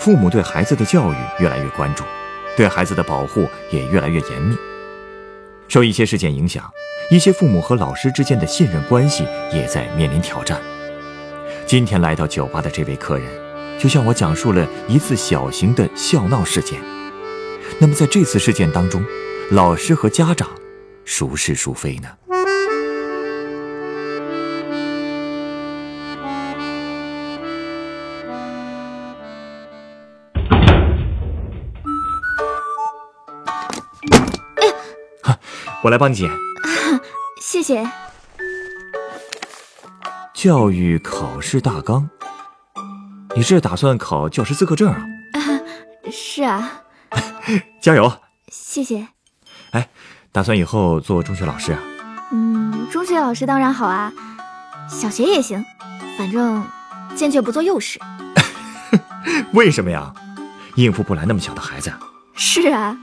父母对孩子的教育越来越关注，对孩子的保护也越来越严密。受一些事件影响，一些父母和老师之间的信任关系也在面临挑战。今天来到酒吧的这位客人，就向我讲述了一次小型的笑闹事件。那么在这次事件当中，老师和家长孰是孰非呢？我来帮你捡，谢谢。教育考试大纲，你是打算考教师资格证啊？是啊。加油！谢谢。哎，打算以后做中学老师啊？嗯，中学老师当然好啊，小学也行，反正坚决不做幼师。为什么呀？应付不来那么小的孩子。是啊，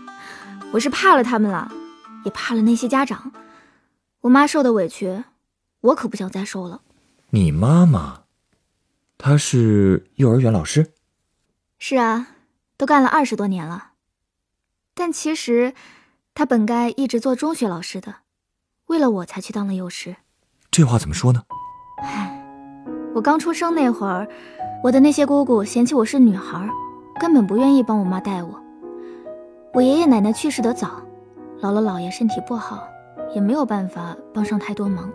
我是怕了他们了。也怕了那些家长，我妈受的委屈，我可不想再受了。你妈妈，她是幼儿园老师。是啊，都干了二十多年了。但其实，她本该一直做中学老师的，为了我才去当了幼师。这话怎么说呢？唉，我刚出生那会儿，我的那些姑姑嫌弃我是女孩，根本不愿意帮我妈带我。我爷爷奶奶去世的早。姥姥姥爷身体不好，也没有办法帮上太多忙。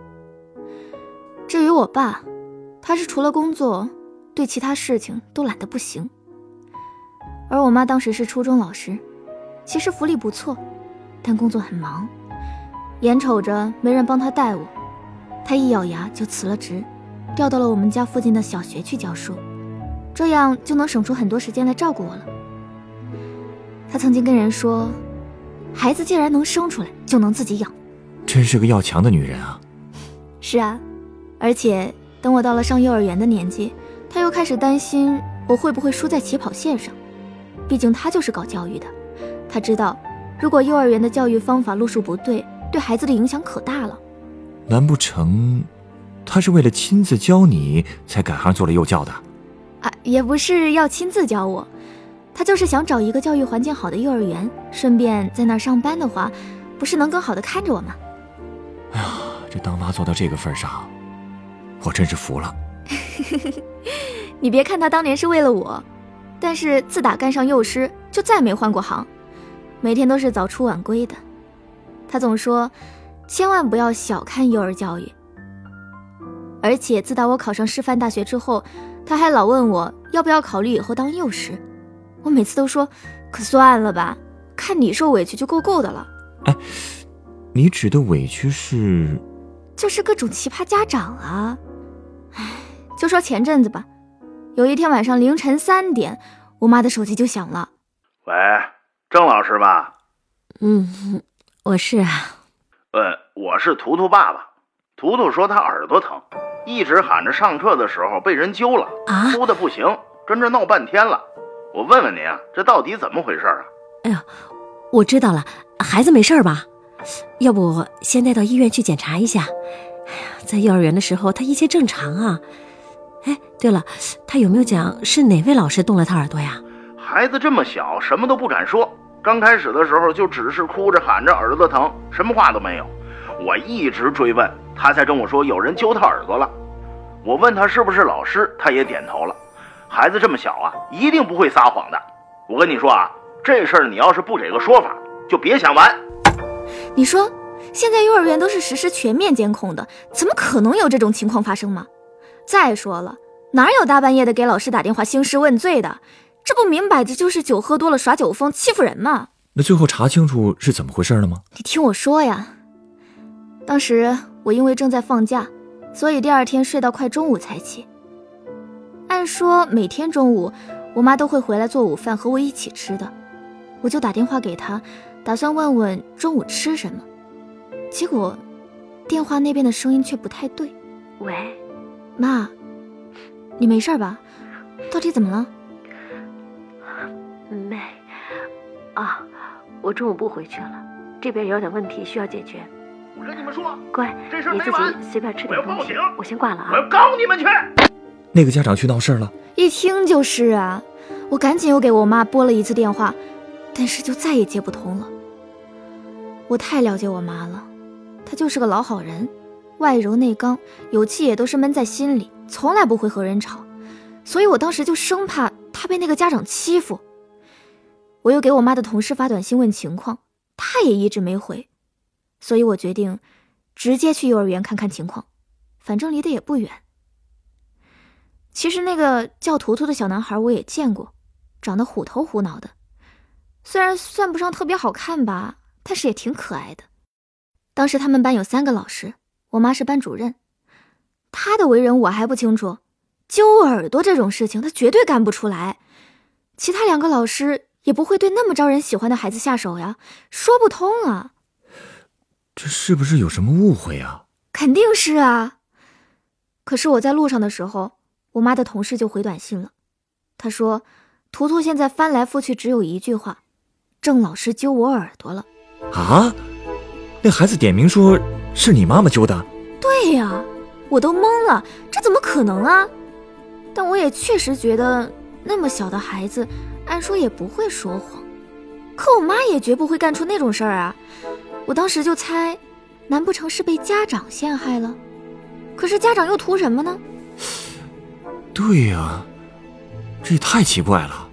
至于我爸，他是除了工作，对其他事情都懒得不行。而我妈当时是初中老师，其实福利不错，但工作很忙，眼瞅着没人帮她带我，她一咬牙就辞了职，调到了我们家附近的小学去教书，这样就能省出很多时间来照顾我了。她曾经跟人说。孩子既然能生出来，就能自己养，真是个要强的女人啊！是啊，而且等我到了上幼儿园的年纪，他又开始担心我会不会输在起跑线上。毕竟他就是搞教育的，他知道，如果幼儿园的教育方法路数不对，对孩子的影响可大了。难不成，他是为了亲自教你才改行做了幼教的？啊，也不是要亲自教我。他就是想找一个教育环境好的幼儿园，顺便在那儿上班的话，不是能更好的看着我吗？哎呀，这当妈做到这个份上，我真是服了。你别看他当年是为了我，但是自打干上幼师，就再没换过行，每天都是早出晚归的。他总说，千万不要小看幼儿教育。而且自打我考上师范大学之后，他还老问我要不要考虑以后当幼师。我每次都说，可算了吧，看你受委屈就够够的了。哎，你指的委屈是？就是各种奇葩家长啊！哎，就说前阵子吧，有一天晚上凌晨三点，我妈的手机就响了。喂，郑老师吧？嗯，我是啊。呃，我是图图爸爸。图图说他耳朵疼，一直喊着上课的时候被人揪了，啊哭的不行，跟这闹半天了。我问问您啊，这到底怎么回事啊？哎呀，我知道了，孩子没事吧？要不先带到医院去检查一下。哎呀，在幼儿园的时候他一切正常啊。哎，对了，他有没有讲是哪位老师动了他耳朵呀？孩子这么小，什么都不敢说。刚开始的时候就只是哭着喊着耳朵疼，什么话都没有。我一直追问，他才跟我说有人揪他耳朵了。我问他是不是老师，他也点头了。孩子这么小啊，一定不会撒谎的。我跟你说啊，这事儿你要是不给个说法，就别想完。你说，现在幼儿园都是实施全面监控的，怎么可能有这种情况发生吗？再说了，哪有大半夜的给老师打电话兴师问罪的？这不明摆着就是酒喝多了耍酒疯欺负人吗？那最后查清楚是怎么回事了吗？你听我说呀，当时我因为正在放假，所以第二天睡到快中午才起。按说每天中午我妈都会回来做午饭和我一起吃的，我就打电话给她，打算问问中午吃什么。结果，电话那边的声音却不太对。喂，妈，你没事吧？到底怎么了？没，啊，我中午不回去了，这边有点问题需要解决。我跟你们说，乖，这事儿你自没完己随便吃点东西我要报警。我先挂了啊。我要告你们去！那个家长去闹事儿了。一听就是啊！我赶紧又给我妈拨了一次电话，但是就再也接不通了。我太了解我妈了，她就是个老好人，外柔内刚，有气也都是闷在心里，从来不会和人吵。所以我当时就生怕她被那个家长欺负。我又给我妈的同事发短信问情况，她也一直没回，所以我决定直接去幼儿园看看情况，反正离得也不远。其实那个叫图图的小男孩我也见过，长得虎头虎脑的，虽然算不上特别好看吧，但是也挺可爱的。当时他们班有三个老师，我妈是班主任，她的为人我还不清楚，揪耳朵这种事情她绝对干不出来。其他两个老师也不会对那么招人喜欢的孩子下手呀，说不通啊。这是不是有什么误会啊？肯定是啊。可是我在路上的时候，我妈的同事就回短信了，她说：“图图现在翻来覆去只有一句话，郑老师揪我耳朵了。啊？那孩子点名说是你妈妈揪的，”对呀，我都懵了，这怎么可能啊？但我也确实觉得那么小的孩子，按说也不会说谎，可我妈也绝不会干出那种事儿啊。我当时就猜，难不成是被家长陷害了？可是家长又图什么呢？对呀、这也太奇怪了。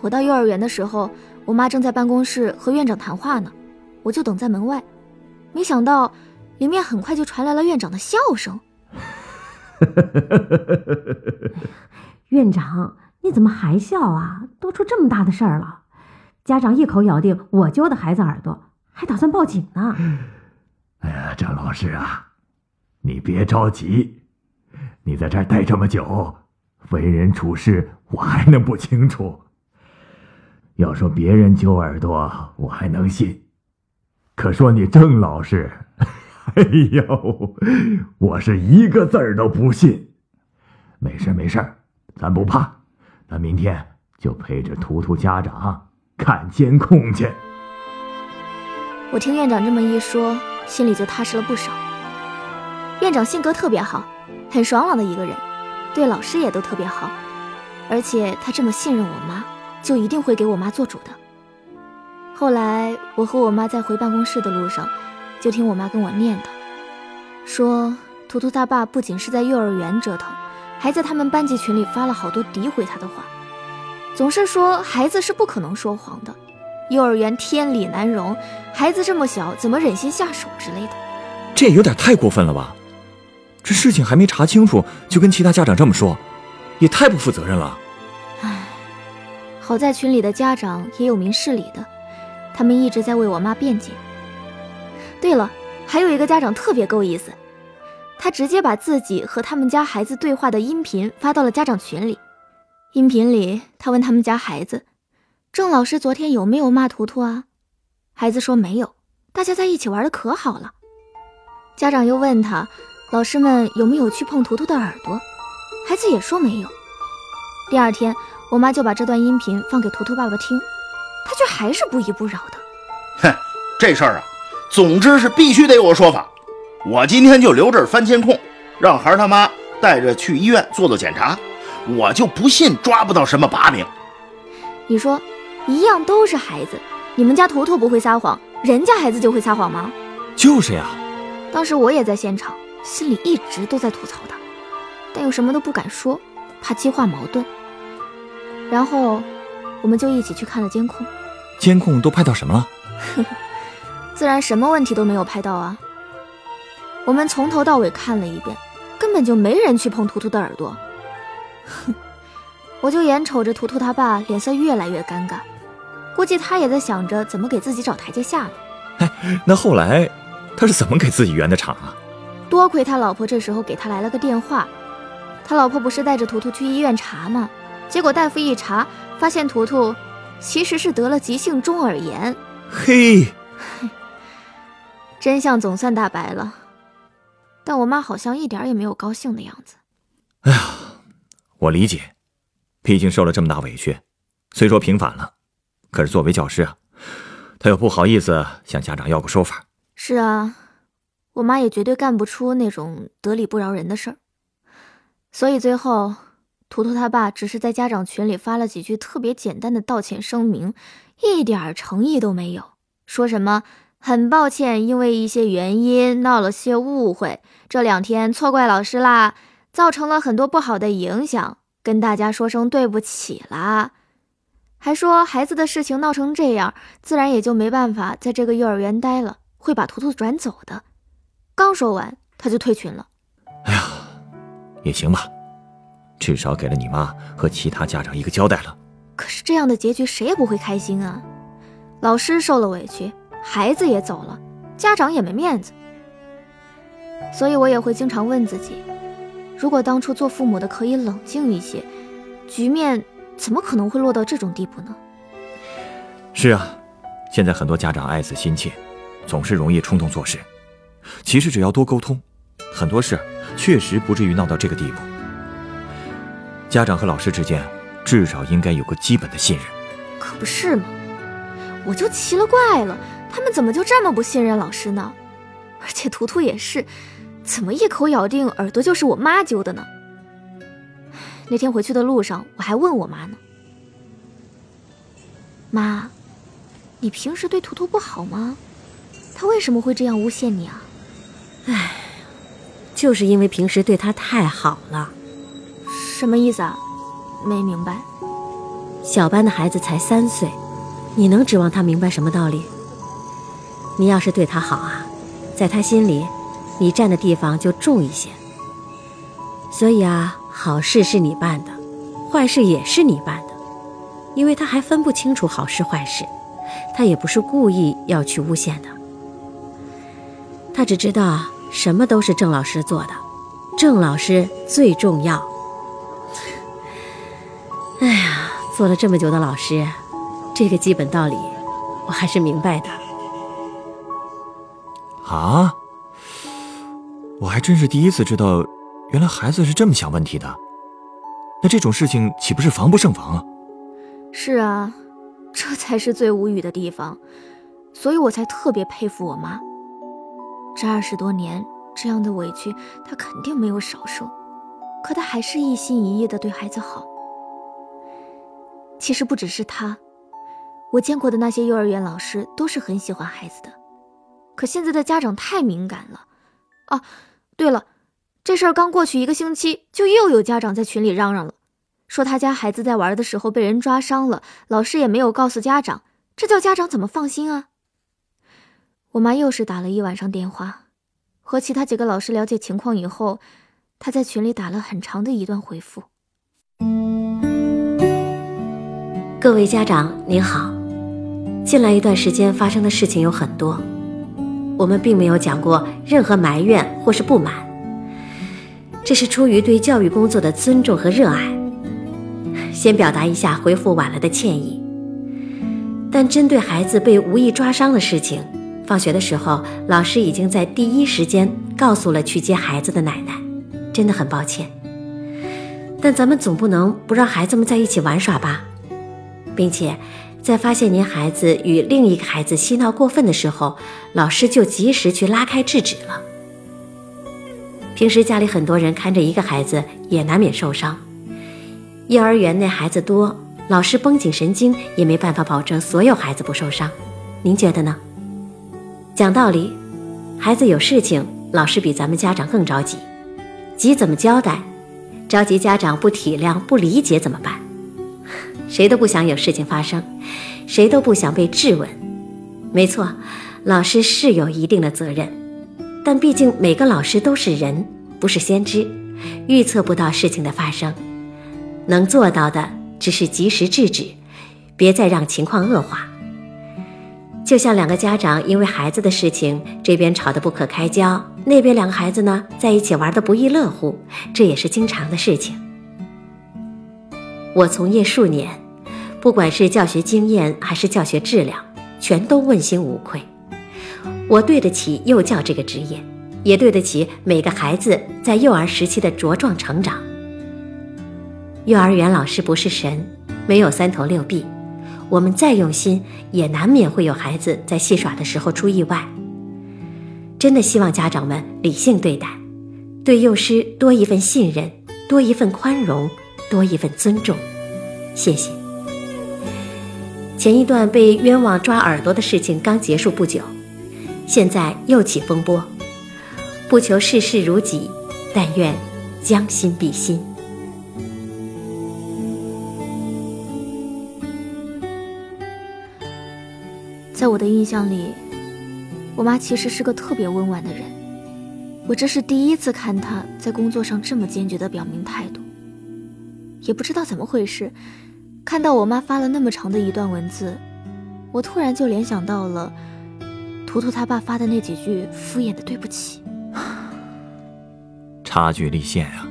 我到幼儿园的时候，我妈正在办公室和院长谈话呢，我就等在门外。没想到，里面很快就传来了院长的笑声。院长，你怎么还笑啊？都出这么大的事儿了，家长一口咬定我揪的孩子耳朵，还打算报警呢。哎呀，张老师啊，你别着急，你在这儿待这么久，为人处事我还能不清楚？要说别人揪耳朵，我还能信，可说你郑老师，哎呦，我是一个字儿都不信。没事没事，咱不怕，咱明天就陪着图图家长看监控去。我听院长这么一说，心里就踏实了不少。院长性格特别好，很爽朗的一个人，对老师也都特别好，而且他这么信任我妈，就一定会给我妈做主的。后来我和我妈在回办公室的路上，就听我妈跟我念叨，说图图他爸不仅是在幼儿园折腾，还在他们班级群里发了好多诋毁他的话，总是说孩子是不可能说谎的。幼儿园天理难容，孩子这么小，怎么忍心下手之类的？这也有点太过分了吧？这事情还没查清楚，就跟其他家长这么说，也太不负责任了。唉，好在群里的家长也有明事理的，他们一直在为我妈辩解。对了，还有一个家长特别够意思，他直接把自己和他们家孩子对话的音频发到了家长群里。音频里，他问他们家孩子：“郑老师昨天有没有骂图图啊？”孩子说没有，大家在一起玩的可好了。家长又问他，老师们有没有去碰图图的耳朵？孩子也说没有。第二天，我妈就把这段音频放给图图爸爸听，他却还是不依不饶的。哼，这事儿啊，总之是必须得有个说法。我今天就留这儿翻监控，让孩儿他妈带着去医院做做检查。我就不信抓不到什么把柄。你说，一样都是孩子，你们家图图不会撒谎，人家孩子就会撒谎吗？就是呀，当时我也在现场，心里一直都在吐槽他，但又什么都不敢说，怕激化矛盾。然后，我们就一起去看了监控，监控都拍到什么了？自然什么问题都没有拍到啊。我们从头到尾看了一遍，根本就没人去碰图图的耳朵。哼，我就眼瞅着图图他爸脸色越来越尴尬，估计他也在想着怎么给自己找台阶下呢。那后来他是怎么给自己圆的场啊？多亏他老婆这时候给他来了个电话，他老婆不是带着图图去医院查吗？结果大夫一查，发现图图其实是得了急性中耳炎。嘿，真相总算大白了，但我妈好像一点也没有高兴的样子。哎呀，我理解，毕竟受了这么大委屈，虽说平反了，可是作为教师啊，他又不好意思向家长要个说法。是啊，我妈也绝对干不出那种得理不饶人的事儿，所以最后。图图他爸只是在家长群里发了几句特别简单的道歉声明，一点诚意都没有。说什么很抱歉，因为一些原因闹了些误会，这两天错怪老师啦，造成了很多不好的影响，跟大家说声对不起啦。还说孩子的事情闹成这样，自然也就没办法在这个幼儿园待了，会把图图转走的。刚说完，他就退群了。哎呀，也行吧。至少给了你妈和其他家长一个交代了。可是这样的结局谁也不会开心啊！老师受了委屈，孩子也走了，家长也没面子。所以我也会经常问自己：如果当初做父母的可以冷静一些，局面怎么可能会落到这种地步呢？是啊，现在很多家长爱子心切，总是容易冲动做事。其实只要多沟通，很多事确实不至于闹到这个地步。家长和老师之间，至少应该有个基本的信任。可不是吗？我就奇了怪了，他们怎么就这么不信任老师呢？而且图图也是，怎么一口咬定耳朵就是我妈揪的呢？那天回去的路上，我还问我妈呢：“妈，你平时对图图不好吗？他为什么会这样诬陷你啊？”哎，就是因为平时对他太好了。什么意思啊？没明白。小班的孩子才三岁，你能指望他明白什么道理？你要是对他好啊，在他心里，你站的地方就重一些。所以啊，好事是你办的，坏事也是你办的，因为他还分不清楚好事坏事，他也不是故意要去诬陷的。他只知道什么都是郑老师做的，郑老师最重要。哎呀，做了这么久的老师，这个基本道理我还是明白的。啊，我还真是第一次知道，原来孩子是这么想问题的。那这种事情岂不是防不胜防啊？是啊，这才是最无语的地方，所以我才特别佩服我妈。这二十多年这样的委屈，他肯定没有少受，可他还是一心一意的对孩子好。其实不只是他，我见过的那些幼儿园老师都是很喜欢孩子的。可现在的家长太敏感了。啊，对了，这事儿刚过去一个星期，就又有家长在群里嚷嚷了，说他家孩子在玩的时候被人抓伤了，老师也没有告诉家长，这叫家长怎么放心啊？我妈又是打了一晚上电话，和其他几个老师了解情况以后，她在群里打了很长的一段回复。各位家长您好，近来一段时间发生的事情有很多，我们并没有讲过任何埋怨或是不满，这是出于对教育工作的尊重和热爱。先表达一下回复晚了的歉意。但针对孩子被无意抓伤的事情，放学的时候老师已经在第一时间告诉了去接孩子的奶奶，真的很抱歉。但咱们总不能不让孩子们在一起玩耍吧？并且，在发现您孩子与另一个孩子嬉闹过分的时候，老师就及时去拉开制止了。平时家里很多人看着一个孩子，也难免受伤。幼儿园内孩子多，老师绷紧神经也没办法保证所有孩子不受伤。您觉得呢？讲道理，孩子有事情，老师比咱们家长更着急，急怎么交代？着急家长不体谅、不理解怎么办？谁都不想有事情发生，谁都不想被质问。没错，老师是有一定的责任，但毕竟每个老师都是人，不是先知，预测不到事情的发生。能做到的只是及时制止，别再让情况恶化。就像两个家长因为孩子的事情，这边吵得不可开交，那边两个孩子呢在一起玩得不亦乐乎，这也是经常的事情。我从业数年，不管是教学经验还是教学质量，全都问心无愧。我对得起幼教这个职业，也对得起每个孩子在幼儿时期的茁壮成长。幼儿园老师不是神，没有三头六臂，我们再用心，也难免会有孩子在戏耍的时候出意外。真的希望家长们理性对待，对幼师多一份信任，多一份宽容，多一份尊重。谢谢。前一段被冤枉抓耳朵的事情刚结束不久。现在又起风波，不求事事如己，但愿将心比心。在我的印象里，我妈其实是个特别温婉的人。我这是第一次看她在工作上这么坚决的表明态度。也不知道怎么回事，看到我妈发了那么长的一段文字，我突然就联想到了。图图他爸发的那几句敷衍的对不起，差距立现啊！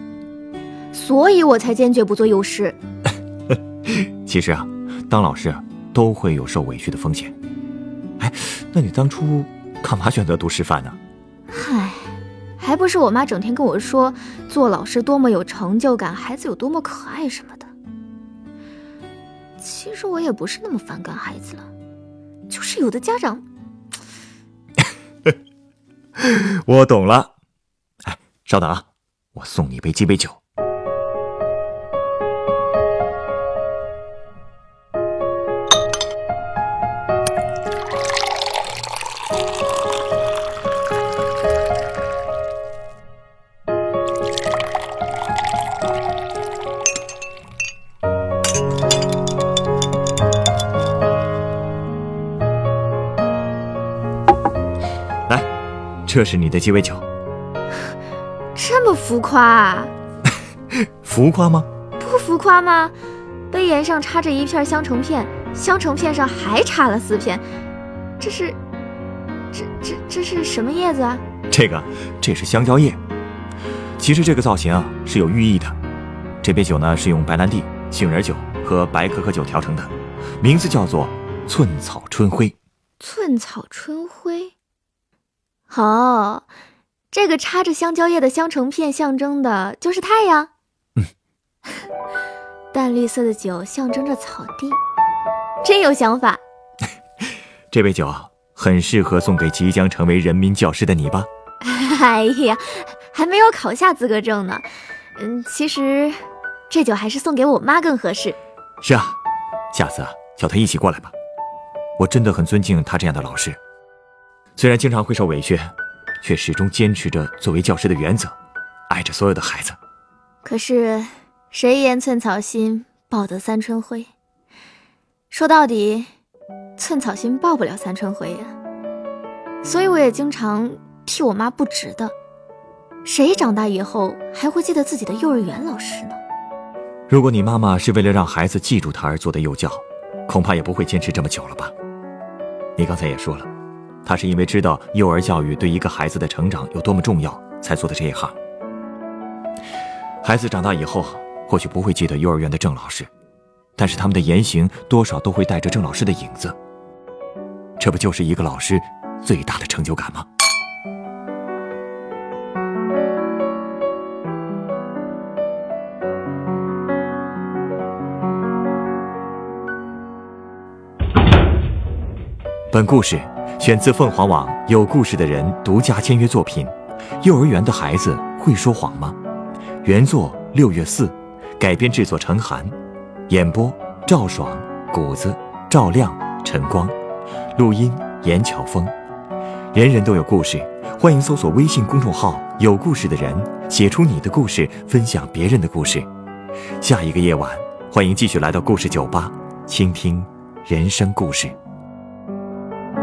所以我才坚决不做幼师。其实啊，当老师都会有受委屈的风险。哎，那你当初干嘛选择读师范呢？嗨，还不是我妈整天跟我说做老师多么有成就感，孩子有多么可爱什么的。其实我也不是那么反感孩子了，就是有的家长。我懂了，哎，稍等啊，我送你一杯鸡尾酒。这是你的鸡尾酒，这么浮夸啊？浮夸吗？不浮夸吗？杯沿上插着一片香橙片，香橙片上还插了四片，这是，这这这是什么叶子啊？这个，这是香蕉叶。其实这个造型啊是有寓意的。这杯酒呢是用白兰地、杏仁酒和白可可酒调成的，名字叫做寸草春晖。寸草春晖。哦，这个插着香蕉叶的香橙片象征的就是太阳。嗯，淡绿色的酒象征着草地，真有想法。这杯酒很适合送给即将成为人民教师的你吧？哎呀，还没有考下资格证呢。嗯，其实这酒还是送给我妈更合适。是啊，下次啊叫她一起过来吧。我真的很尊敬她这样的老师。虽然经常会受委屈，却始终坚持着作为教师的原则，爱着所有的孩子。可是，谁言寸草心，报得三春晖？说到底，寸草心报不了三春晖呀。所以，我也经常替我妈不值的。谁长大以后还会记得自己的幼儿园老师呢？如果你妈妈是为了让孩子记住她而做的幼教，恐怕也不会坚持这么久了吧？你刚才也说了。他是因为知道幼儿教育对一个孩子的成长有多么重要，才做的这一行。孩子长大以后，或许不会记得幼儿园的郑老师，但是他们的言行多少都会带着郑老师的影子。这不就是一个老师最大的成就感吗？本故事。选自凤凰网有故事的人独家签约作品，《幼儿园的孩子会说谎吗》？原作六月四，改编制作陈寒，演播赵爽、谷子、赵亮、陈光，录音严巧峰。人人都有故事，欢迎搜索微信公众号“有故事的人”，写出你的故事，分享别人的故事。下一个夜晚，欢迎继续来到故事酒吧，倾听人生故事。